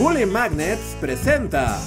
Bully Magnets presenta.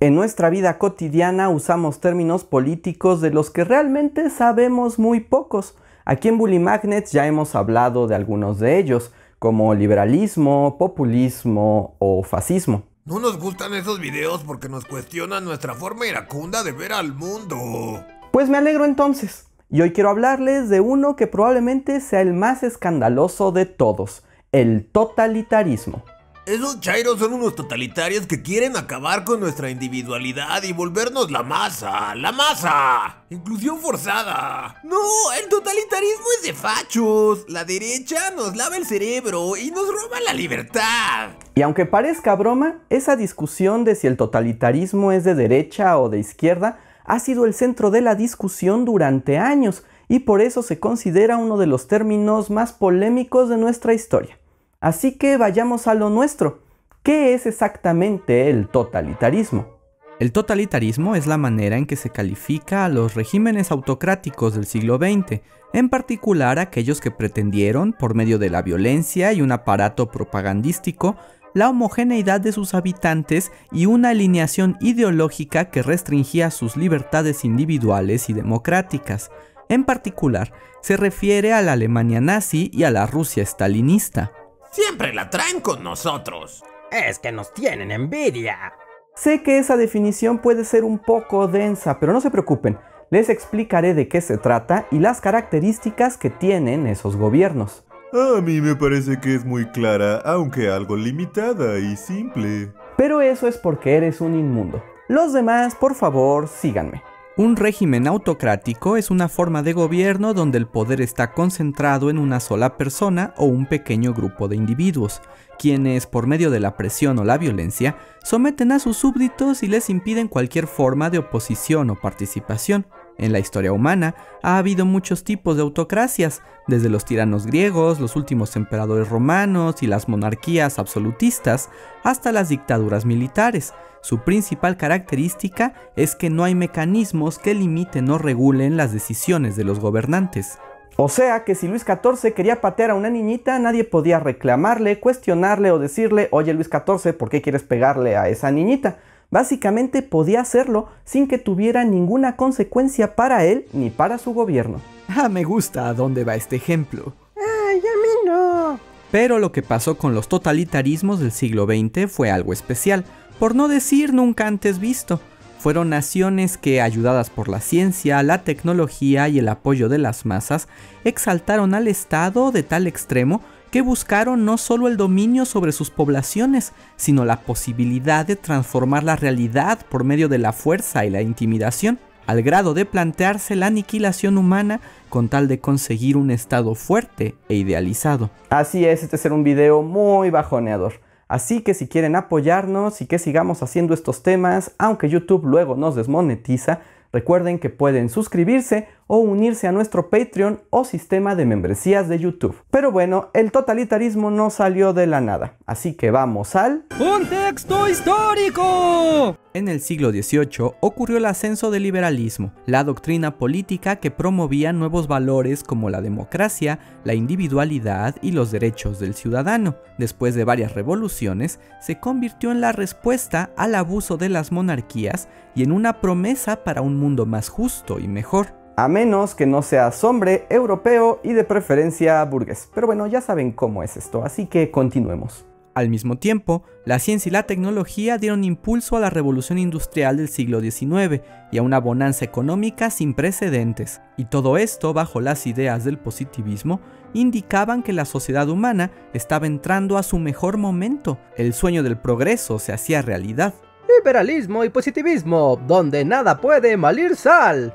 En nuestra vida cotidiana usamos términos políticos de los que realmente sabemos muy pocos. Aquí en Bully Magnets ya hemos hablado de algunos de ellos, como liberalismo, populismo o fascismo. No nos gustan esos videos porque nos cuestionan nuestra forma iracunda de ver al mundo. Pues me alegro entonces. Y hoy quiero hablarles de uno que probablemente sea el más escandaloso de todos, el totalitarismo. Esos chairos son unos totalitarios que quieren acabar con nuestra individualidad y volvernos la masa, la masa. Inclusión forzada. No, el totalitarismo es de fachos. La derecha nos lava el cerebro y nos roba la libertad. Y aunque parezca broma, esa discusión de si el totalitarismo es de derecha o de izquierda ha sido el centro de la discusión durante años y por eso se considera uno de los términos más polémicos de nuestra historia. Así que vayamos a lo nuestro. ¿Qué es exactamente el totalitarismo? El totalitarismo es la manera en que se califica a los regímenes autocráticos del siglo XX, en particular aquellos que pretendieron, por medio de la violencia y un aparato propagandístico, la homogeneidad de sus habitantes y una alineación ideológica que restringía sus libertades individuales y democráticas. En particular, se refiere a la Alemania nazi y a la Rusia stalinista. Siempre la traen con nosotros. Es que nos tienen envidia. Sé que esa definición puede ser un poco densa, pero no se preocupen, les explicaré de qué se trata y las características que tienen esos gobiernos. A mí me parece que es muy clara, aunque algo limitada y simple. Pero eso es porque eres un inmundo. Los demás, por favor, síganme. Un régimen autocrático es una forma de gobierno donde el poder está concentrado en una sola persona o un pequeño grupo de individuos, quienes, por medio de la presión o la violencia, someten a sus súbditos y les impiden cualquier forma de oposición o participación. En la historia humana ha habido muchos tipos de autocracias, desde los tiranos griegos, los últimos emperadores romanos y las monarquías absolutistas, hasta las dictaduras militares. Su principal característica es que no hay mecanismos que limiten o regulen las decisiones de los gobernantes. O sea que si Luis XIV quería patear a una niñita, nadie podía reclamarle, cuestionarle o decirle, oye Luis XIV, ¿por qué quieres pegarle a esa niñita? Básicamente podía hacerlo sin que tuviera ninguna consecuencia para él ni para su gobierno. Ah, me gusta a dónde va este ejemplo. Ay, a mí no. Pero lo que pasó con los totalitarismos del siglo XX fue algo especial, por no decir nunca antes visto. Fueron naciones que, ayudadas por la ciencia, la tecnología y el apoyo de las masas, exaltaron al Estado de tal extremo que buscaron no solo el dominio sobre sus poblaciones, sino la posibilidad de transformar la realidad por medio de la fuerza y la intimidación, al grado de plantearse la aniquilación humana con tal de conseguir un estado fuerte e idealizado. Así es, este será un video muy bajoneador. Así que si quieren apoyarnos y que sigamos haciendo estos temas, aunque YouTube luego nos desmonetiza, recuerden que pueden suscribirse o unirse a nuestro Patreon o sistema de membresías de YouTube. Pero bueno, el totalitarismo no salió de la nada, así que vamos al... ¡Contexto histórico! En el siglo XVIII ocurrió el ascenso del liberalismo, la doctrina política que promovía nuevos valores como la democracia, la individualidad y los derechos del ciudadano. Después de varias revoluciones, se convirtió en la respuesta al abuso de las monarquías y en una promesa para un mundo más justo y mejor a menos que no seas hombre, europeo y de preferencia burgués. Pero bueno, ya saben cómo es esto, así que continuemos. Al mismo tiempo, la ciencia y la tecnología dieron impulso a la revolución industrial del siglo XIX y a una bonanza económica sin precedentes, y todo esto bajo las ideas del positivismo indicaban que la sociedad humana estaba entrando a su mejor momento, el sueño del progreso se hacía realidad. Liberalismo y positivismo, donde nada puede malir sal.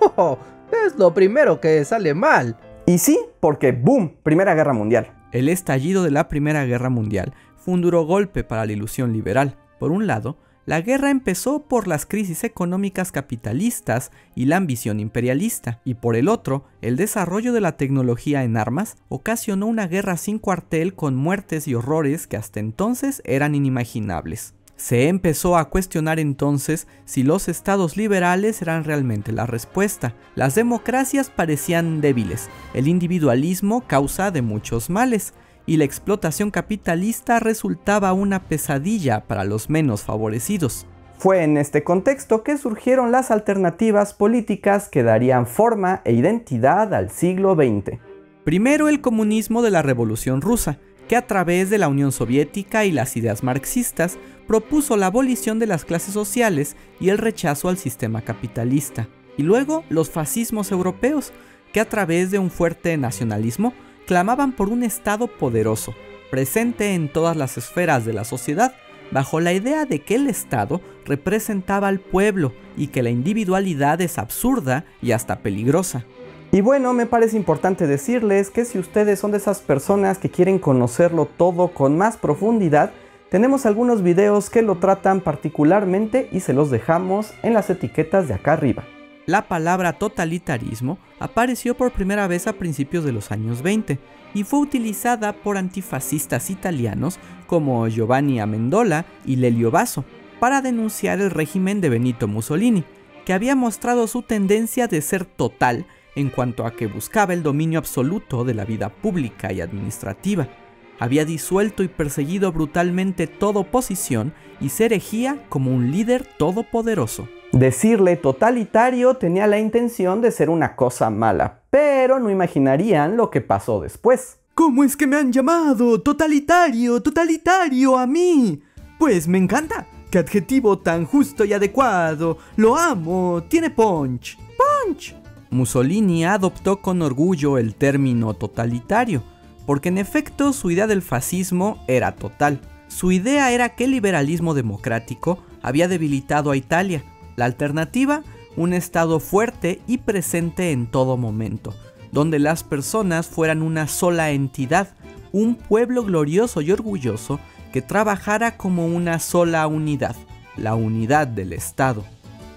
es lo primero que sale mal. Y sí, porque ¡boom! Primera Guerra Mundial. El estallido de la Primera Guerra Mundial fue un duro golpe para la ilusión liberal. Por un lado, la guerra empezó por las crisis económicas capitalistas y la ambición imperialista, y por el otro, el desarrollo de la tecnología en armas ocasionó una guerra sin cuartel con muertes y horrores que hasta entonces eran inimaginables. Se empezó a cuestionar entonces si los estados liberales eran realmente la respuesta. Las democracias parecían débiles, el individualismo causa de muchos males, y la explotación capitalista resultaba una pesadilla para los menos favorecidos. Fue en este contexto que surgieron las alternativas políticas que darían forma e identidad al siglo XX. Primero el comunismo de la Revolución Rusa, que a través de la Unión Soviética y las ideas marxistas propuso la abolición de las clases sociales y el rechazo al sistema capitalista. Y luego los fascismos europeos, que a través de un fuerte nacionalismo clamaban por un Estado poderoso, presente en todas las esferas de la sociedad, bajo la idea de que el Estado representaba al pueblo y que la individualidad es absurda y hasta peligrosa. Y bueno, me parece importante decirles que si ustedes son de esas personas que quieren conocerlo todo con más profundidad, tenemos algunos videos que lo tratan particularmente y se los dejamos en las etiquetas de acá arriba. La palabra totalitarismo apareció por primera vez a principios de los años 20 y fue utilizada por antifascistas italianos como Giovanni Amendola y Lelio Basso para denunciar el régimen de Benito Mussolini, que había mostrado su tendencia de ser total en cuanto a que buscaba el dominio absoluto de la vida pública y administrativa. Había disuelto y perseguido brutalmente toda oposición y se erigía como un líder todopoderoso. Decirle totalitario tenía la intención de ser una cosa mala, pero no imaginarían lo que pasó después. ¿Cómo es que me han llamado totalitario, totalitario a mí? Pues me encanta. ¡Qué adjetivo tan justo y adecuado! Lo amo. Tiene punch. Punch. Mussolini adoptó con orgullo el término totalitario, porque en efecto su idea del fascismo era total. Su idea era que el liberalismo democrático había debilitado a Italia. La alternativa, un Estado fuerte y presente en todo momento, donde las personas fueran una sola entidad, un pueblo glorioso y orgulloso que trabajara como una sola unidad, la unidad del Estado.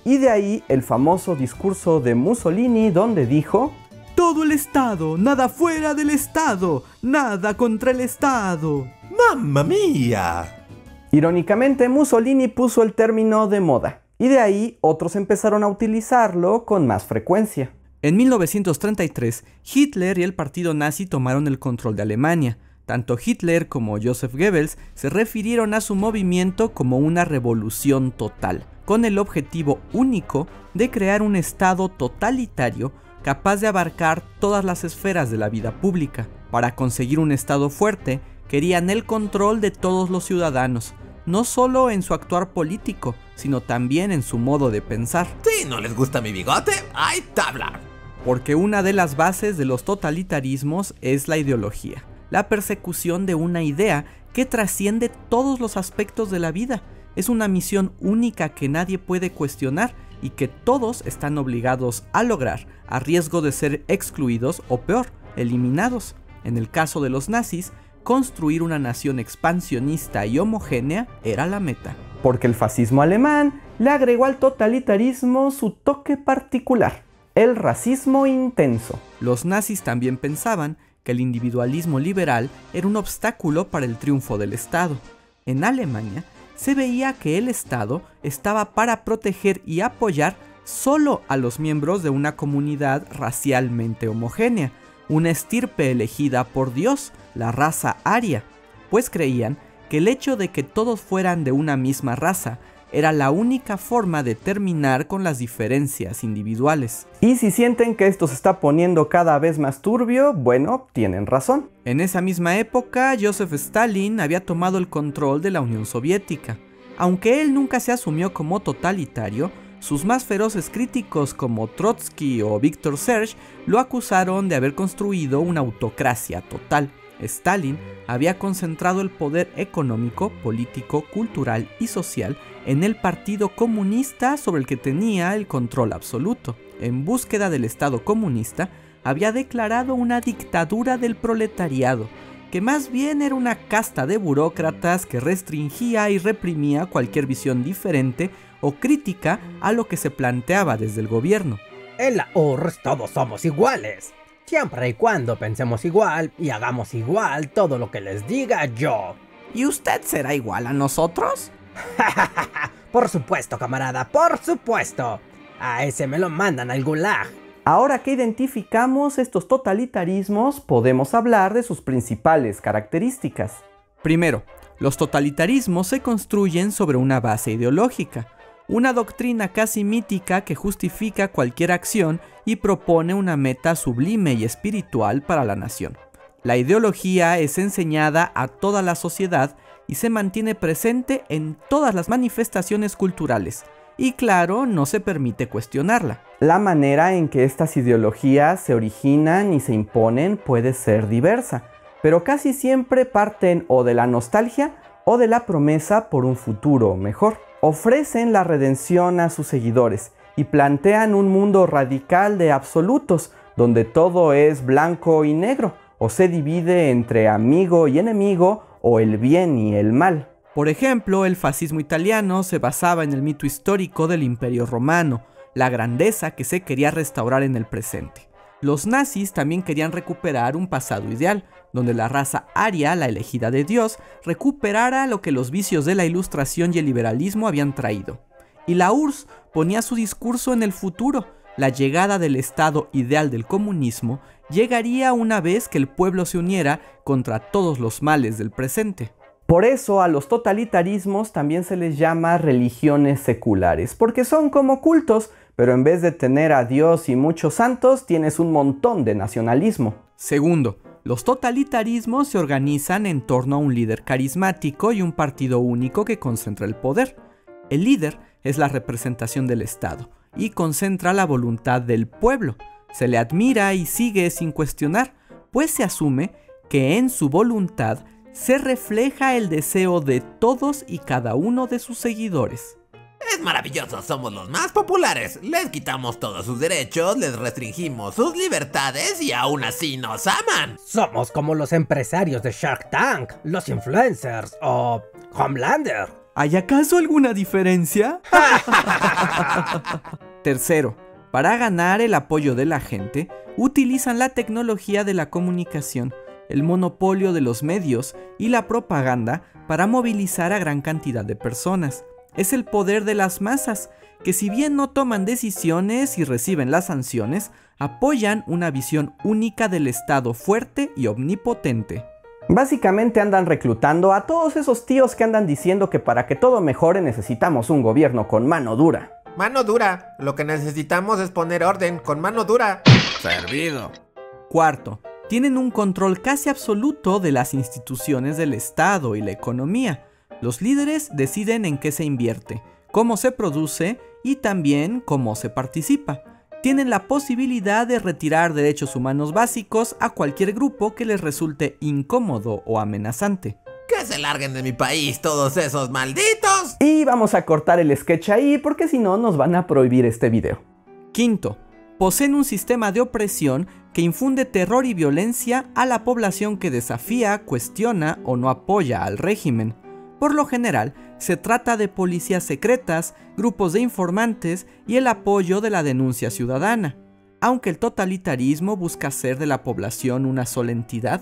Y de ahí el famoso discurso de Mussolini donde dijo, Todo el Estado, nada fuera del Estado, nada contra el Estado. ¡Mamma mía! Irónicamente, Mussolini puso el término de moda, y de ahí otros empezaron a utilizarlo con más frecuencia. En 1933, Hitler y el partido nazi tomaron el control de Alemania. Tanto Hitler como Joseph Goebbels se refirieron a su movimiento como una revolución total, con el objetivo único de crear un Estado totalitario capaz de abarcar todas las esferas de la vida pública. Para conseguir un Estado fuerte, querían el control de todos los ciudadanos, no solo en su actuar político, sino también en su modo de pensar. Si no les gusta mi bigote, hay tabla. Porque una de las bases de los totalitarismos es la ideología, la persecución de una idea que trasciende todos los aspectos de la vida. Es una misión única que nadie puede cuestionar y que todos están obligados a lograr, a riesgo de ser excluidos o peor, eliminados. En el caso de los nazis, construir una nación expansionista y homogénea era la meta. Porque el fascismo alemán le agregó al totalitarismo su toque particular, el racismo intenso. Los nazis también pensaban que el individualismo liberal era un obstáculo para el triunfo del Estado. En Alemania se veía que el Estado estaba para proteger y apoyar solo a los miembros de una comunidad racialmente homogénea, una estirpe elegida por Dios, la raza aria, pues creían que el hecho de que todos fueran de una misma raza era la única forma de terminar con las diferencias individuales. Y si sienten que esto se está poniendo cada vez más turbio, bueno, tienen razón. En esa misma época, Joseph Stalin había tomado el control de la Unión Soviética. Aunque él nunca se asumió como totalitario, sus más feroces críticos como Trotsky o Viktor Serge lo acusaron de haber construido una autocracia total. Stalin había concentrado el poder económico, político, cultural y social en el Partido Comunista sobre el que tenía el control absoluto. En búsqueda del Estado comunista, había declarado una dictadura del proletariado, que más bien era una casta de burócratas que restringía y reprimía cualquier visión diferente o crítica a lo que se planteaba desde el gobierno. En la URSS todos somos iguales. Siempre y cuando pensemos igual y hagamos igual todo lo que les diga yo. ¿Y usted será igual a nosotros? por supuesto, camarada, por supuesto. A ese me lo mandan al gulag. Ahora que identificamos estos totalitarismos, podemos hablar de sus principales características. Primero, los totalitarismos se construyen sobre una base ideológica, una doctrina casi mítica que justifica cualquier acción y propone una meta sublime y espiritual para la nación. La ideología es enseñada a toda la sociedad y se mantiene presente en todas las manifestaciones culturales, y claro, no se permite cuestionarla. La manera en que estas ideologías se originan y se imponen puede ser diversa, pero casi siempre parten o de la nostalgia o de la promesa por un futuro mejor. Ofrecen la redención a sus seguidores y plantean un mundo radical de absolutos, donde todo es blanco y negro, o se divide entre amigo y enemigo, o el bien y el mal. Por ejemplo, el fascismo italiano se basaba en el mito histórico del Imperio Romano, la grandeza que se quería restaurar en el presente. Los nazis también querían recuperar un pasado ideal, donde la raza aria, la elegida de Dios, recuperara lo que los vicios de la ilustración y el liberalismo habían traído. Y la URSS ponía su discurso en el futuro, la llegada del estado ideal del comunismo llegaría una vez que el pueblo se uniera contra todos los males del presente. Por eso a los totalitarismos también se les llama religiones seculares, porque son como cultos, pero en vez de tener a Dios y muchos santos, tienes un montón de nacionalismo. Segundo, los totalitarismos se organizan en torno a un líder carismático y un partido único que concentra el poder. El líder es la representación del Estado y concentra la voluntad del pueblo. Se le admira y sigue sin cuestionar, pues se asume que en su voluntad se refleja el deseo de todos y cada uno de sus seguidores. Es maravilloso, somos los más populares. Les quitamos todos sus derechos, les restringimos sus libertades y aún así nos aman. Somos como los empresarios de Shark Tank, los influencers o Homelander. ¿Hay acaso alguna diferencia? Tercero, para ganar el apoyo de la gente, utilizan la tecnología de la comunicación el monopolio de los medios y la propaganda para movilizar a gran cantidad de personas. Es el poder de las masas, que si bien no toman decisiones y reciben las sanciones, apoyan una visión única del Estado fuerte y omnipotente. Básicamente andan reclutando a todos esos tíos que andan diciendo que para que todo mejore necesitamos un gobierno con mano dura. Mano dura. Lo que necesitamos es poner orden con mano dura. Servido. Cuarto, tienen un control casi absoluto de las instituciones del Estado y la economía. Los líderes deciden en qué se invierte, cómo se produce y también cómo se participa. Tienen la posibilidad de retirar derechos humanos básicos a cualquier grupo que les resulte incómodo o amenazante. Que se larguen de mi país todos esos malditos. Y vamos a cortar el sketch ahí porque si no nos van a prohibir este video. Quinto, poseen un sistema de opresión que infunde terror y violencia a la población que desafía, cuestiona o no apoya al régimen. Por lo general, se trata de policías secretas, grupos de informantes y el apoyo de la denuncia ciudadana. Aunque el totalitarismo busca hacer de la población una sola entidad,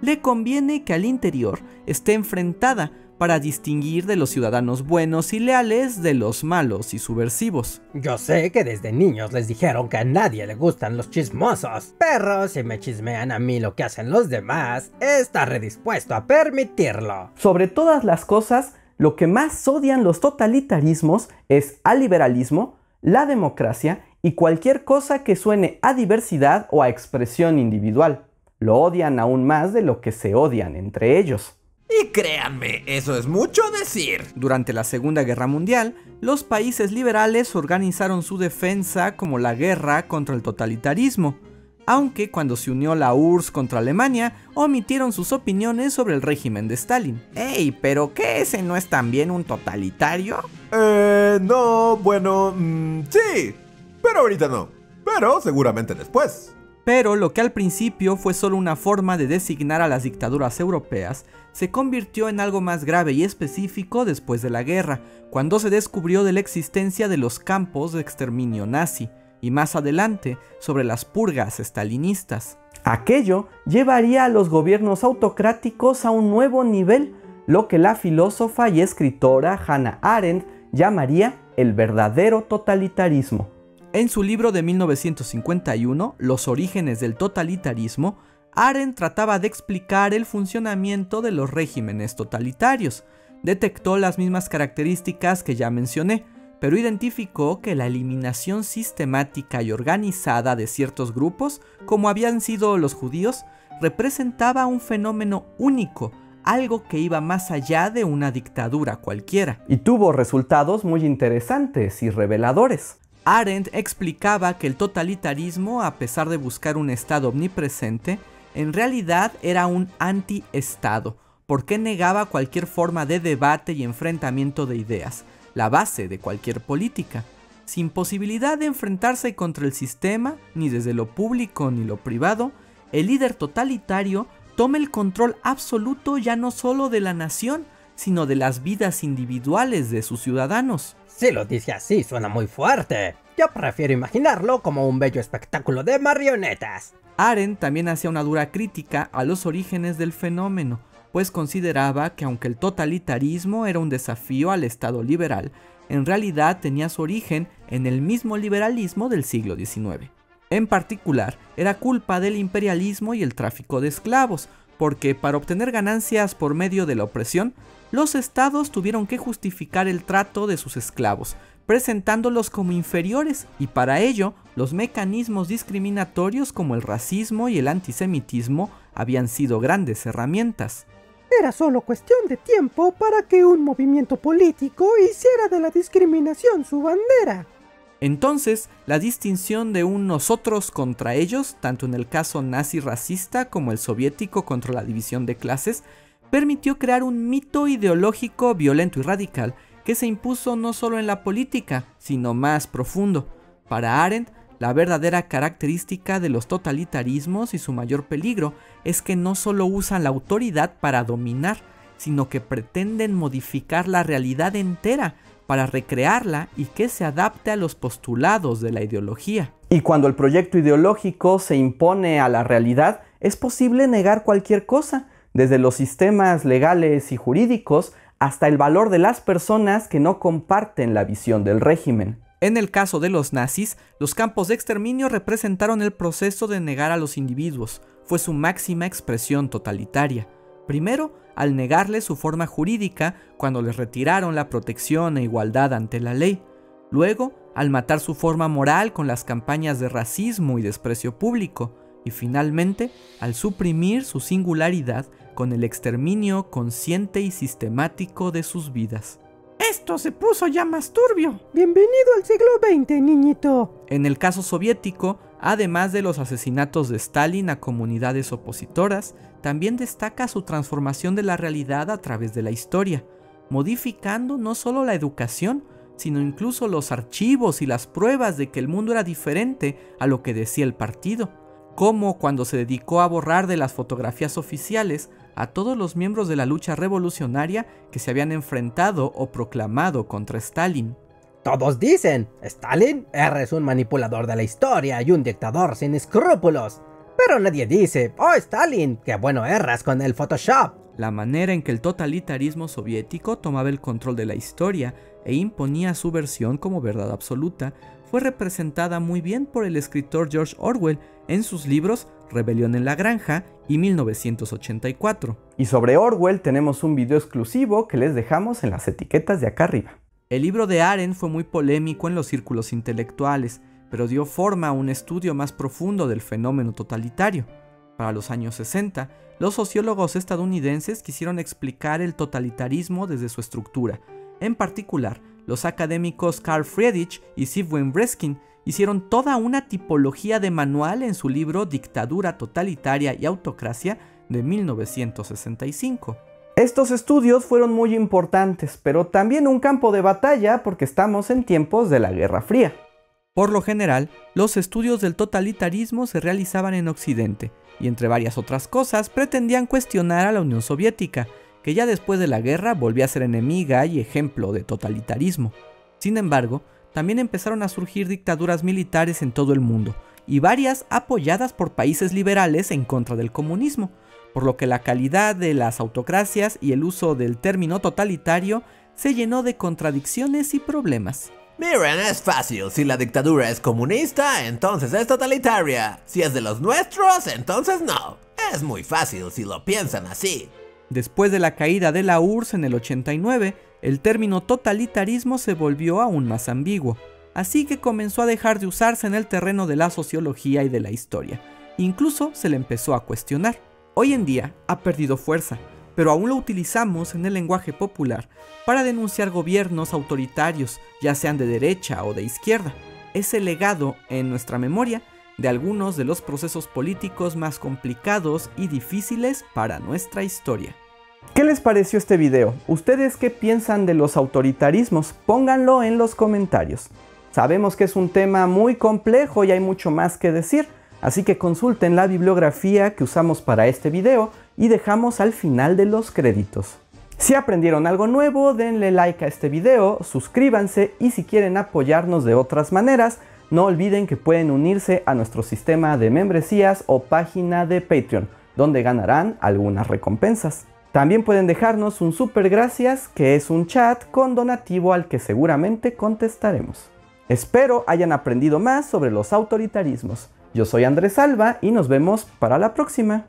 le conviene que al interior esté enfrentada para distinguir de los ciudadanos buenos y leales de los malos y subversivos. Yo sé que desde niños les dijeron que a nadie le gustan los chismosos, pero si me chismean a mí lo que hacen los demás, estaré dispuesto a permitirlo. Sobre todas las cosas, lo que más odian los totalitarismos es al liberalismo, la democracia y cualquier cosa que suene a diversidad o a expresión individual. Lo odian aún más de lo que se odian entre ellos. Y créanme, eso es mucho decir. Durante la Segunda Guerra Mundial, los países liberales organizaron su defensa como la guerra contra el totalitarismo, aunque cuando se unió la URSS contra Alemania, omitieron sus opiniones sobre el régimen de Stalin. ¡Ey! ¿Pero qué ese no es también un totalitario? Eh, no, bueno, mm, sí, pero ahorita no, pero seguramente después. Pero lo que al principio fue solo una forma de designar a las dictaduras europeas, se convirtió en algo más grave y específico después de la guerra, cuando se descubrió de la existencia de los campos de exterminio nazi, y más adelante sobre las purgas estalinistas. Aquello llevaría a los gobiernos autocráticos a un nuevo nivel, lo que la filósofa y escritora Hannah Arendt llamaría el verdadero totalitarismo. En su libro de 1951, Los orígenes del totalitarismo, Arendt trataba de explicar el funcionamiento de los regímenes totalitarios. Detectó las mismas características que ya mencioné, pero identificó que la eliminación sistemática y organizada de ciertos grupos, como habían sido los judíos, representaba un fenómeno único, algo que iba más allá de una dictadura cualquiera. Y tuvo resultados muy interesantes y reveladores. Arendt explicaba que el totalitarismo, a pesar de buscar un Estado omnipresente, en realidad era un anti-Estado, porque negaba cualquier forma de debate y enfrentamiento de ideas, la base de cualquier política. Sin posibilidad de enfrentarse contra el sistema, ni desde lo público ni lo privado, el líder totalitario toma el control absoluto ya no solo de la nación, sino de las vidas individuales de sus ciudadanos. Si lo dice así, suena muy fuerte. Yo prefiero imaginarlo como un bello espectáculo de marionetas. Arendt también hacía una dura crítica a los orígenes del fenómeno, pues consideraba que aunque el totalitarismo era un desafío al Estado liberal, en realidad tenía su origen en el mismo liberalismo del siglo XIX. En particular, era culpa del imperialismo y el tráfico de esclavos, porque para obtener ganancias por medio de la opresión, los estados tuvieron que justificar el trato de sus esclavos, presentándolos como inferiores, y para ello los mecanismos discriminatorios como el racismo y el antisemitismo habían sido grandes herramientas. Era solo cuestión de tiempo para que un movimiento político hiciera de la discriminación su bandera. Entonces, la distinción de un nosotros contra ellos, tanto en el caso nazi racista como el soviético contra la división de clases, permitió crear un mito ideológico violento y radical que se impuso no solo en la política, sino más profundo. Para Arendt, la verdadera característica de los totalitarismos y su mayor peligro es que no solo usan la autoridad para dominar, sino que pretenden modificar la realidad entera para recrearla y que se adapte a los postulados de la ideología. Y cuando el proyecto ideológico se impone a la realidad, es posible negar cualquier cosa, desde los sistemas legales y jurídicos hasta el valor de las personas que no comparten la visión del régimen. En el caso de los nazis, los campos de exterminio representaron el proceso de negar a los individuos, fue su máxima expresión totalitaria. Primero, al negarles su forma jurídica cuando les retiraron la protección e igualdad ante la ley. Luego, al matar su forma moral con las campañas de racismo y desprecio público. Y finalmente, al suprimir su singularidad con el exterminio consciente y sistemático de sus vidas. Esto se puso ya más turbio. Bienvenido al siglo XX, niñito. En el caso soviético, además de los asesinatos de Stalin a comunidades opositoras, también destaca su transformación de la realidad a través de la historia, modificando no solo la educación, sino incluso los archivos y las pruebas de que el mundo era diferente a lo que decía el partido, como cuando se dedicó a borrar de las fotografías oficiales a todos los miembros de la lucha revolucionaria que se habían enfrentado o proclamado contra Stalin. Todos dicen, Stalin eres un manipulador de la historia y un dictador sin escrúpulos. Pero nadie dice, oh Stalin, qué bueno eras con el Photoshop. La manera en que el totalitarismo soviético tomaba el control de la historia e imponía su versión como verdad absoluta fue representada muy bien por el escritor George Orwell en sus libros Rebelión en la Granja y 1984. Y sobre Orwell tenemos un video exclusivo que les dejamos en las etiquetas de acá arriba. El libro de Arendt fue muy polémico en los círculos intelectuales, pero dio forma a un estudio más profundo del fenómeno totalitario. Para los años 60, los sociólogos estadounidenses quisieron explicar el totalitarismo desde su estructura. En particular, los académicos Carl Friedrich y Sigmund Breskin hicieron toda una tipología de manual en su libro Dictadura Totalitaria y Autocracia de 1965. Estos estudios fueron muy importantes, pero también un campo de batalla porque estamos en tiempos de la Guerra Fría. Por lo general, los estudios del totalitarismo se realizaban en Occidente, y entre varias otras cosas pretendían cuestionar a la Unión Soviética, que ya después de la guerra volvió a ser enemiga y ejemplo de totalitarismo. Sin embargo, también empezaron a surgir dictaduras militares en todo el mundo, y varias apoyadas por países liberales en contra del comunismo, por lo que la calidad de las autocracias y el uso del término totalitario se llenó de contradicciones y problemas. Miren, es fácil. Si la dictadura es comunista, entonces es totalitaria. Si es de los nuestros, entonces no. Es muy fácil si lo piensan así. Después de la caída de la URSS en el 89, el término totalitarismo se volvió aún más ambiguo, así que comenzó a dejar de usarse en el terreno de la sociología y de la historia. Incluso se le empezó a cuestionar. Hoy en día ha perdido fuerza, pero aún lo utilizamos en el lenguaje popular para denunciar gobiernos autoritarios, ya sean de derecha o de izquierda. Es el legado en nuestra memoria de algunos de los procesos políticos más complicados y difíciles para nuestra historia. ¿Qué les pareció este video? ¿Ustedes qué piensan de los autoritarismos? Pónganlo en los comentarios. Sabemos que es un tema muy complejo y hay mucho más que decir, así que consulten la bibliografía que usamos para este video y dejamos al final de los créditos. Si aprendieron algo nuevo, denle like a este video, suscríbanse y si quieren apoyarnos de otras maneras, no olviden que pueden unirse a nuestro sistema de membresías o página de Patreon, donde ganarán algunas recompensas. También pueden dejarnos un super gracias, que es un chat con donativo al que seguramente contestaremos. Espero hayan aprendido más sobre los autoritarismos. Yo soy Andrés Alba y nos vemos para la próxima.